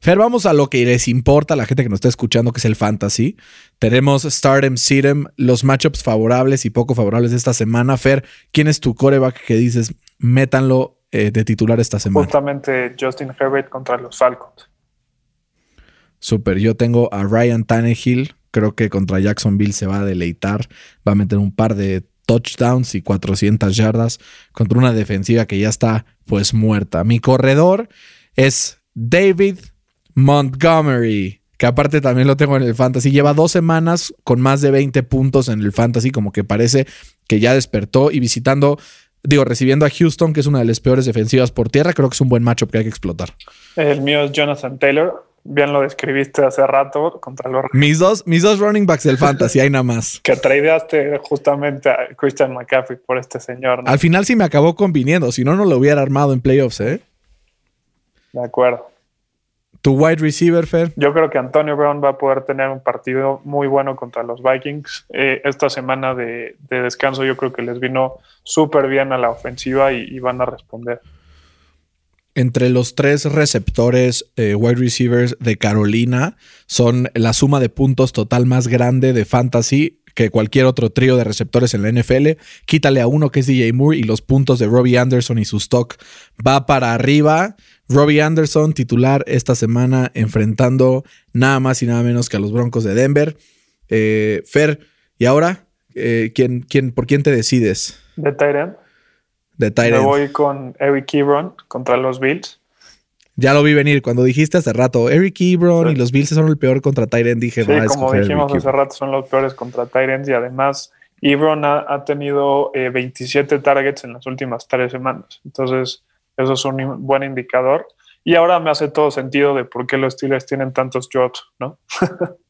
Fer, vamos a lo que les importa a la gente que nos está escuchando, que es el fantasy. Tenemos Stardom, Sitem, los matchups favorables y poco favorables de esta semana. Fer, ¿quién es tu coreback que dices, métanlo eh, de titular esta semana. Justamente Justin Herbert contra los Falcons. Super, yo tengo a Ryan Tannehill, creo que contra Jacksonville se va a deleitar, va a meter un par de touchdowns y 400 yardas contra una defensiva que ya está pues muerta. Mi corredor es David Montgomery. que aparte también lo tengo en el fantasy. Lleva dos semanas con más de 20 puntos en el fantasy, como que parece que ya despertó y visitando, digo, recibiendo a Houston, que es una de las peores defensivas por tierra, creo que es un buen matchup que hay que explotar. El mío es Jonathan Taylor. Bien lo describiste hace rato contra los... Mis dos, mis dos running backs del fantasy, hay nada más. Que tradeaste justamente a Christian McCaffrey por este señor. Al final sí me acabó conviniendo, si no, no lo hubiera armado en playoffs, ¿eh? De acuerdo. Tu wide receiver, Fer. Yo creo que Antonio Brown va a poder tener un partido muy bueno contra los Vikings. Eh, esta semana de, descanso yo creo que les vino súper bien a la ofensiva y, van a responder. Entre los tres receptores eh, wide receivers de Carolina son la suma de puntos total más grande de fantasy que cualquier otro trío de receptores en la NFL. Quítale a uno que es DJ Moore y los puntos de Robbie Anderson y su stock va para arriba. Robbie Anderson, titular esta semana, enfrentando nada más y nada menos que a los Broncos de Denver. Eh, Fer, ¿y ahora? Eh, ¿quién, quién, ¿Por quién te decides? De Tyrant. De Tyrant. Me voy con Eric Ebron contra los Bills. Ya lo vi venir. Cuando dijiste hace rato, Eric Ebron y los Bills son el peor contra Tyrant, dije, sí, como dijimos hace rato, son los peores contra Tyrant y además Ebron ha, tenido 27 eh, targets en las últimas tres semanas. Entonces, eso es un buen indicador. Y ahora me hace todo sentido de por qué los Steelers tienen tantos drops, ¿no?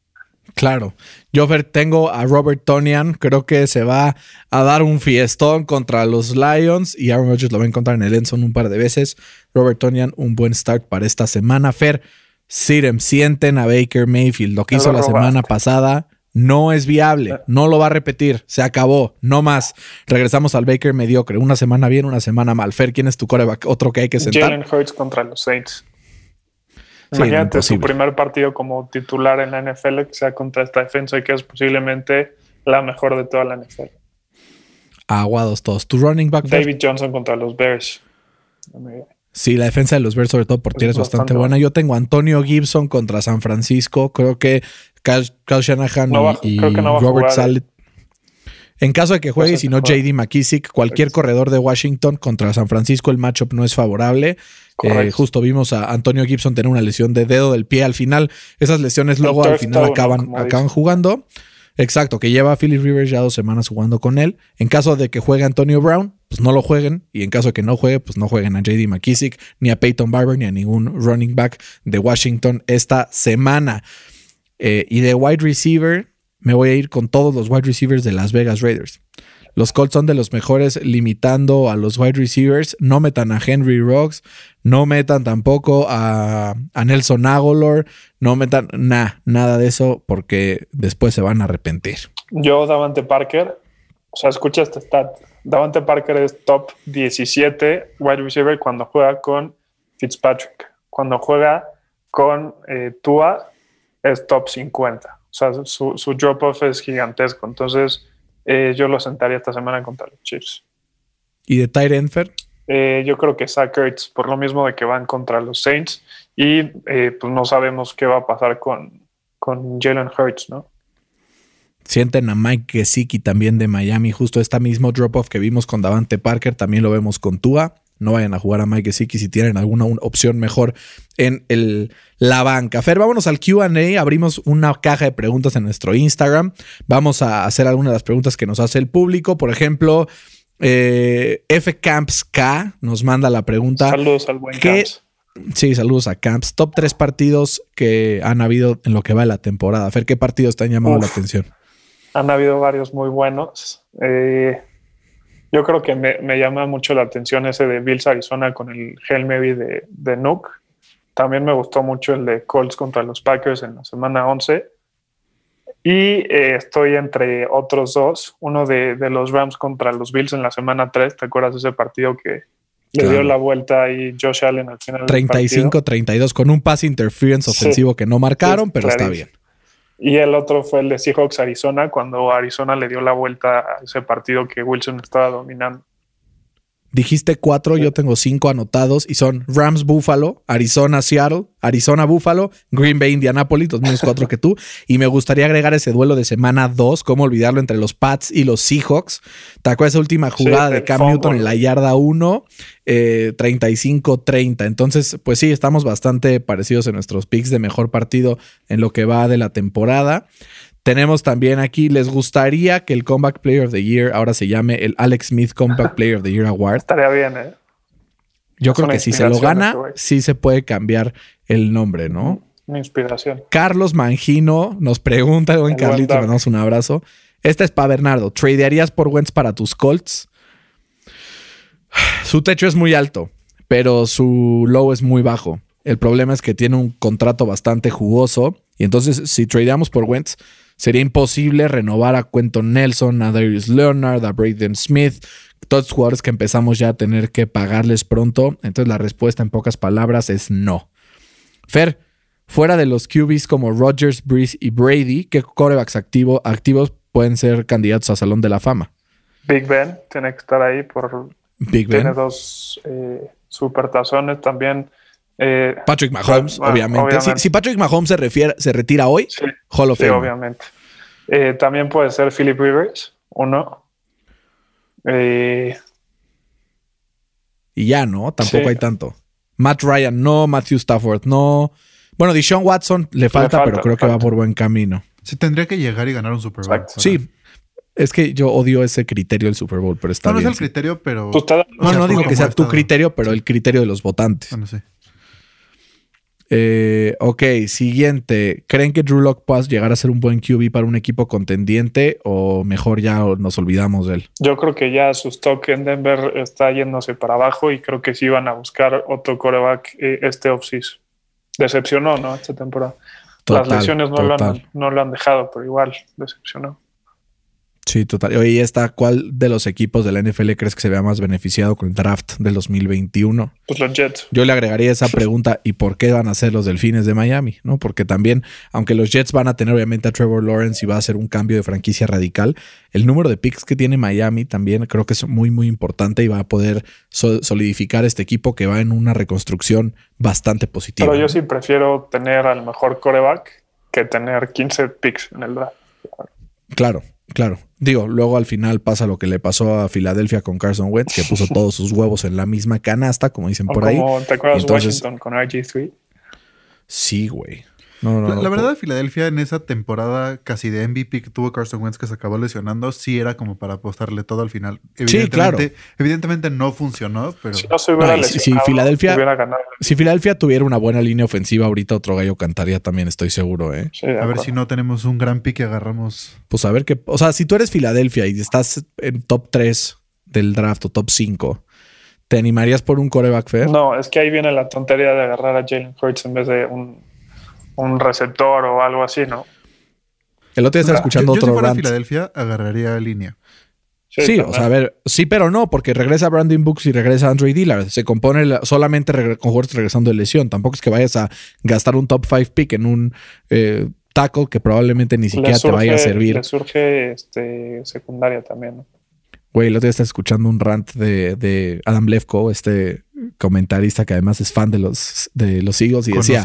Claro. Yo tengo a Robert Tonian. Creo que se va a dar un fiestón contra los Lions y Aaron Rodgers lo va a encontrar en el Enson un par de veces. Robert Tonian, un buen start para esta semana. Fer, Sirem, sienten a Baker Mayfield. Lo que hizo la semana pasada no es viable, no lo va a repetir, se acabó, no más. Regresamos al Baker mediocre, una semana bien, una semana mal. Fer, ¿quién es tu coreback? Otro que hay que sentar. Jalen Hurts contra los Saints. Imagínate su primer partido como titular en la NFL que sea contra esta defensa y que es posiblemente la mejor de toda la NFL. Aguados todos. Tu running back. David Johnson contra los Bears. Sí, la defensa de los Bears, sobre todo por tierra, es bastante, buena. Yo tengo Antonio Gibson contra San Francisco. Creo que Kyle Shanahan y, Robert Saleh. En caso de que juegue, pues si no JD McKissick, cualquier corredor de Washington contra San Francisco, el matchup no es favorable. Eh, justo vimos a Antonio Gibson tener una lesión de dedo del pie al final. Esas lesiones luego al final acaban, acaban jugando. Exacto, que lleva a Philip Rivers ya dos semanas jugando con él. En caso de que juegue Antonio Brown, pues no lo jueguen. Y en caso de que no juegue, pues no jueguen a JD McKissick, ni a Peyton Barber, ni a ningún running back de Washington esta semana. Eh, y de wide receiver, me voy a ir con todos los wide receivers de Las Vegas Raiders. Los Colts son de los mejores limitando a los wide receivers. No metan a Henry Rocks, no metan tampoco a, Nelson Aguilar, no metan nada de eso porque después se van a arrepentir. Yo, Davante Parker, o sea, escucha este stat. Davante Parker es top 17 wide receiver cuando juega con Fitzpatrick. Cuando juega con eh, Tua, es top 50. O sea, su, drop-off es gigantesco. Entonces, eh, yo lo sentaría esta semana contra los Chiefs. ¿Y de Tyre Enfer? Eh, yo creo que Zach por lo mismo de que van contra los Saints. Y eh, pues no sabemos qué va a pasar con, con Jalen Hurts, ¿no? Sienten a Mike Gesicki también de Miami. Justo este mismo drop-off que vimos con Davante Parker, también lo vemos con Tua no vayan a jugar a Mike Gesicki si tienen alguna opción mejor en el, la banca. Fer, vámonos al QA. Abrimos una caja de preguntas en nuestro Instagram. Vamos a hacer algunas de las preguntas que nos hace el público. Por ejemplo, eh, F Camps K nos manda la pregunta. Saludos al buen Camps. Sí, saludos a Camps. Top tres partidos que han habido en lo que va de la temporada. Fer, ¿qué partidos te han llamado la atención? Han habido varios muy buenos. Eh, yo creo que me, llama mucho la atención ese de Bills Arizona con el Mary de, de Nuke. También me gustó mucho el de Colts contra los Packers en la semana 11. Y eh, estoy entre otros dos. Uno de, los Rams contra los Bills en la semana 3. ¿Te acuerdas de ese partido que le dio la vuelta y Josh Allen al final? 35-32 con un pass interference ofensivo que no marcaron, pero está bien. Y el otro fue el de Seahawks Arizona, cuando Arizona le dio la vuelta a ese partido que Wilson estaba dominando. Dijiste cuatro, yo tengo cinco anotados y son Rams Buffalo, Arizona Seattle, Arizona Buffalo, Green Bay Indianapolis, dos menos cuatro que tú. Y me gustaría agregar ese duelo de semana dos, cómo olvidarlo entre los Pats y los Seahawks. ¿Te acuerdas esa última jugada de Cam Newton en la yarda 1? 35-30. Eh, Entonces, pues sí, estamos bastante parecidos en nuestros picks de mejor partido en lo que va de la temporada. Tenemos también aquí, ¿les gustaría que el Comeback Player of the Year ahora se llame el Alex Smith Comeback Player of the Year Award? Estaría bien, ¿eh? Yo creo que si se lo gana, sí se puede cambiar el nombre, ¿no? Mi inspiración. Carlos Mangino nos pregunta, buen Carlito, le damos un abrazo. Esta es para Bernardo. ¿Tradearías por Wentz para tus Colts? Su techo es muy alto, pero su low es muy bajo. El problema es que tiene un contrato bastante jugoso. Y entonces, si tradeamos por Wentz, Sería imposible renovar a Quentin Nelson, a Darius Leonard, a Braden Smith, todos los jugadores que empezamos ya a tener que pagarles pronto. Entonces la respuesta en pocas palabras es no. Fer, fuera de los QBs como Rodgers, Breeze y Brady, ¿qué corebacks activos pueden ser candidatos a Salón de la Fama? Big Ben tiene que estar ahí por... Big Ben. Tiene dos eh, supertazones también. Eh, Patrick Mahomes, obviamente. Si, Patrick Mahomes se, refiere, se retira hoy, Hall of sí, obviamente. Eh, también puede ser Philip Rivers, uno. Eh, y ya, ¿no? Tampoco hay tanto. Matt Ryan, no. Matthew Stafford, no. Bueno, Deshaun Watson le falta, pero creo que va por buen camino. Sí, tendría que llegar y ganar un Super Bowl. Sí. Es que yo odio ese criterio del Super Bowl, pero está no, bien. No es el criterio, pero. No, no digo que sea tu criterio, pero el criterio de los votantes. Bueno, sí. Eh, ok, siguiente. ¿Creen que Drew Lock pueda llegar a ser un buen QB para un equipo contendiente o mejor ya nos olvidamos de él? Yo creo que ya su stock en Denver está yéndose para abajo y creo que sí van a buscar otro coreback eh, este offseason. Decepcionó, ¿no? Esta temporada. Las lesiones no lo, han, no lo han dejado, pero igual decepcionó. Sí, total. Oye, está, ¿cuál de los equipos de la NFL crees que se vea más beneficiado con el draft del 2021? Pues los Jets. Yo le agregaría esa pregunta, ¿y por qué van a ser los Delfines de Miami? ¿No? Porque también, aunque los Jets van a tener obviamente a Trevor Lawrence y va a ser un cambio de franquicia radical, el número de picks que tiene Miami también creo que es muy, muy importante y va a poder solidificar este equipo que va en una reconstrucción bastante positiva. Pero yo sí prefiero tener al mejor coreback que tener 15 picks en el draft. Claro, Claro, digo, luego al final pasa lo que le pasó a Filadelfia con Carson Wentz, que puso todos sus huevos en la misma canasta, como dicen por ahí. ¿Te acuerdas Washington con RG3? Sí, güey la, verdad, de Filadelfia en esa temporada casi de MVP que tuvo Carson Wentz que se acabó lesionando, sí era como para apostarle todo al final. Sí, claro. Evidentemente no funcionó, pero. Si, Filadelfia, si Filadelfia tuviera una buena línea ofensiva, ahorita otro gallo cantaría también, estoy seguro, ¿eh? a ver si no tenemos un gran pique agarramos. Pues a ver qué. O sea, si tú eres Filadelfia y estás en top 3 del draft o top 5. ¿Te animarías por un coreback fair? No, es que ahí viene la tontería de agarrar a Jalen Hurts en vez de un un receptor o algo así, ¿no? El otro día estaba escuchando otro yo si fuera Filadelfia agarraría línea. Sí, o sea, a ver, sí, pero no, porque regresa Brandon Books y regresa Andre Dillard. Se compone solamente con jugadores regresando de lesión. Tampoco es que vayas a gastar un top 5 pick en un eh, tackle que probablemente ni siquiera te vaya a servir. Le surge este, secundaria también, ¿no? Güey, el otro día estaba escuchando un rant de, de, Adam Lefko, este comentarista que además es fan de los, de los Eagles, y decía: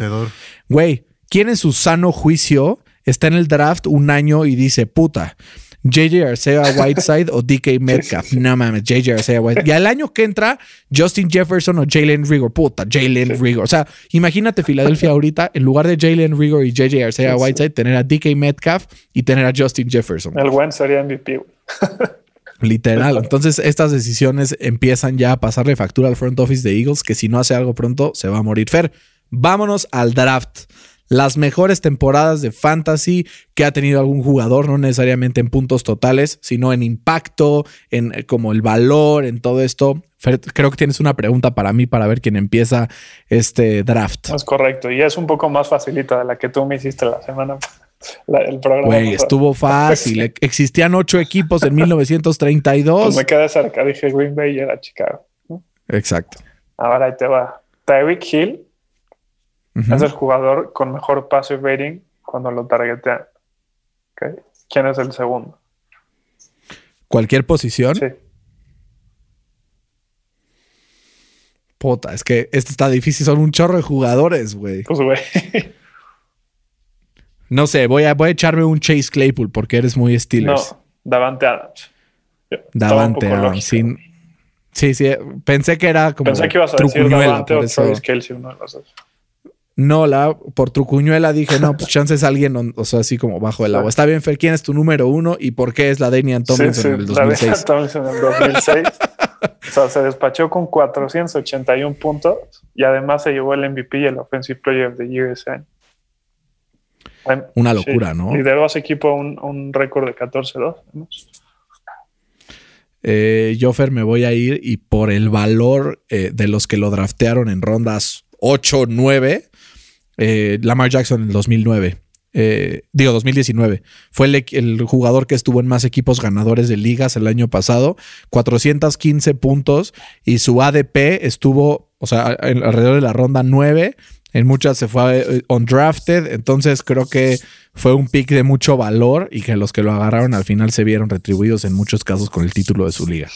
Güey, ¿Quién en su sano juicio está en el draft un año y dice, puta, JJ Arcea Whiteside o DK Metcalf? No mames, JJ Arcea Whiteside. Y al año que entra, Justin Jefferson o Jalen Rigor. Puta, Jalen Rigor. O sea, imagínate Filadelfia ahorita, en lugar de Jalen Rigor y JJ Arcea Whiteside, tener a DK Metcalf y tener a Justin Jefferson. El buen sería MVP. Literal. Entonces, estas decisiones empiezan ya a pasarle factura al front office de Eagles, que si no hace algo pronto, se va a morir. Fer, vámonos al draft las mejores temporadas de fantasy que ha tenido algún jugador, no necesariamente en puntos totales, sino en impacto, en eh, como el valor, en todo esto. creo que tienes una pregunta para mí para ver quién empieza este draft. Es correcto, y es un poco más facilita de la que tú me hiciste la semana. el programa. Güey, estuvo fácil. Existían ocho equipos en 1932. Pues me quedé cerca, dije Green Bay y era Chicago. Exacto. Ahora ahí te va. Tyreek Hill es el jugador con mejor pase rating cuando lo targetean. ¿Quién es el segundo? ¿Cualquier posición? Sí. Puta, es que este está difícil. Son un chorro de jugadores, güey. Pues, güey. No sé, voy a, voy a echarme un Chase Claypool porque eres muy Steelers. No, Davante Adams. Davante Adams. Sí, sí, sí, pensé que era como. Pensé que ibas a decir Davante o Travis Kelsey, uno de los dos. No, la, por trucuñuela dije, no, pues chance es alguien, o sea, así como bajo el agua. Está bien, Fer, ¿quién es tu número uno y por qué es la Damian Tomlinson sí, sí, en el 2006? La Tomlinson en el 2006. o sea, se despachó con 481 puntos y además se llevó el MVP y el Offensive Player of the Year ese año. Una locura, sí. ¿no? Lideró a ese equipo un, un récord de 14-2. Eh, yo, Fer, me voy a ir y por el valor eh, de los que lo draftearon en rondas 8, 9, eh, Lamar Jackson en el 2009. Eh, digo, 2019. Fue el, jugador que estuvo en más equipos ganadores de ligas el año pasado. 415 puntos y su ADP estuvo, o sea, alrededor de la ronda 9. En muchas se fue undrafted. Entonces creo que fue un pick de mucho valor y que los que lo agarraron al final se vieron retribuidos en muchos casos con el título de su liga.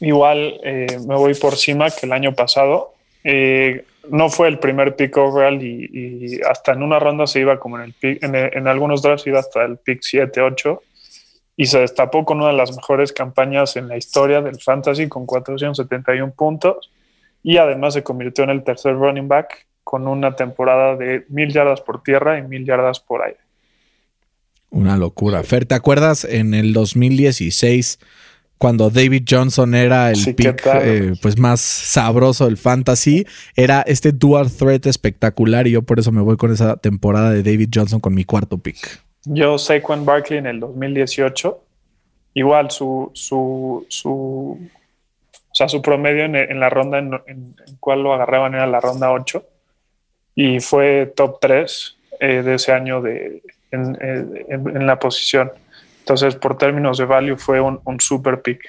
Igual eh, me voy por cima que el año pasado. Eh, no fue el primer pick overall y, hasta en una ronda se iba como en el pick, en, en, algunos drafts iba hasta el pick 7, 8 y se destapó con una de las mejores campañas en la historia del fantasy con 471 puntos y además se convirtió en el tercer running back con una temporada de mil yardas por tierra y mil yardas por aire. Una locura. Fer, ¿te acuerdas en el 2016 cuando David Johnson era el sí, pick eh, pues más sabroso del fantasy? Era este dual threat espectacular y yo por eso me voy con esa temporada de David Johnson con mi cuarto pick. Yo Saquon Barkley en el 2018. Igual su, su, su, o sea, su promedio en, en la ronda en, en, en, cual lo agarraban era la ronda 8 y fue top 3 eh, de ese año de, en, en, en, la posición. Entonces, por términos de value, fue un, un, super pick.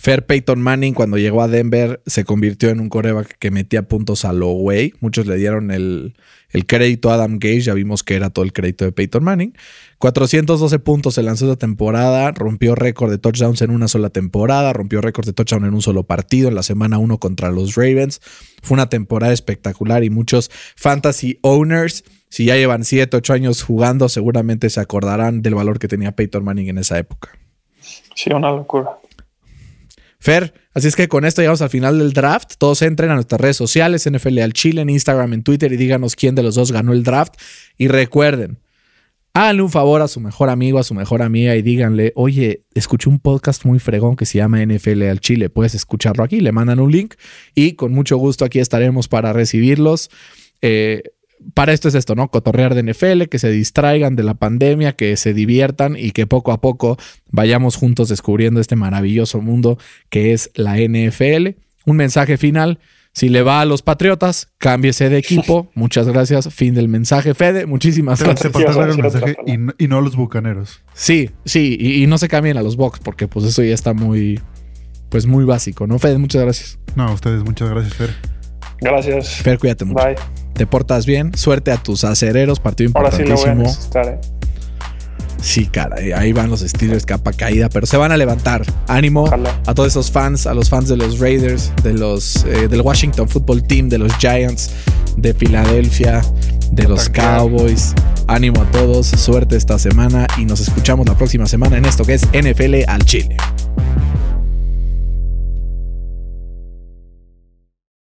Fair Peyton Manning, cuando llegó a Denver, se convirtió en un coreback que metía puntos a lo way. Muchos le dieron el, el, crédito a Adam Gage, ya vimos que era todo el crédito de Peyton Manning. 412 puntos se lanzó esa temporada, rompió récord de touchdowns en una sola temporada, rompió récord de touchdown en un solo partido en la semana 1 contra los Ravens. Fue una temporada espectacular y muchos fantasy owners si ya llevan 7, 8 años jugando, seguramente se acordarán del valor que tenía Peyton Manning en esa época. Sí, una locura. Fer, así es que con esto llegamos al final del draft. Todos entren a nuestras redes sociales, NFL al Chile, en Instagram, en Twitter y díganos quién de los dos ganó el draft. Y recuerden, háganle un favor a su mejor amigo, a su mejor amiga y díganle, oye, escuché un podcast muy fregón que se llama NFL al Chile. Puedes escucharlo aquí, le mandan un link y con mucho gusto aquí estaremos para recibirlos. Eh, para esto es esto, ¿no? Cotorrear de NFL, que se distraigan de la pandemia, que se diviertan y que poco a poco vayamos juntos descubriendo este maravilloso mundo que es la NFL. Un mensaje final. Si le va a los Patriotas, cámbiese de equipo. Muchas gracias. Fin del mensaje, Fede. Muchísimas gracias. el mensaje y, no, y, no, a los bucaneros. Sí, sí, y, y, no se cambien a los Bucks porque pues eso ya está muy, pues muy básico, ¿no, Fede? Muchas gracias. No, a ustedes, muchas gracias, Fer. Gracias. Fer, cuídate mucho. Bye. Te portas bien. Suerte a tus acereros. Partido importantísimo. Ahora sí lo voy a necesitar, ¿eh? Sí, cara, ahí van los Steelers capa caída, pero se van a levantar. Ánimo Ojalá. a todos esos fans, a los fans de los Raiders, de los eh, del Washington Football Team, de los Giants, de Filadelfia, de los Cowboys. Ánimo a todos, suerte esta semana y nos escuchamos la próxima semana en esto que es NFL al Chile.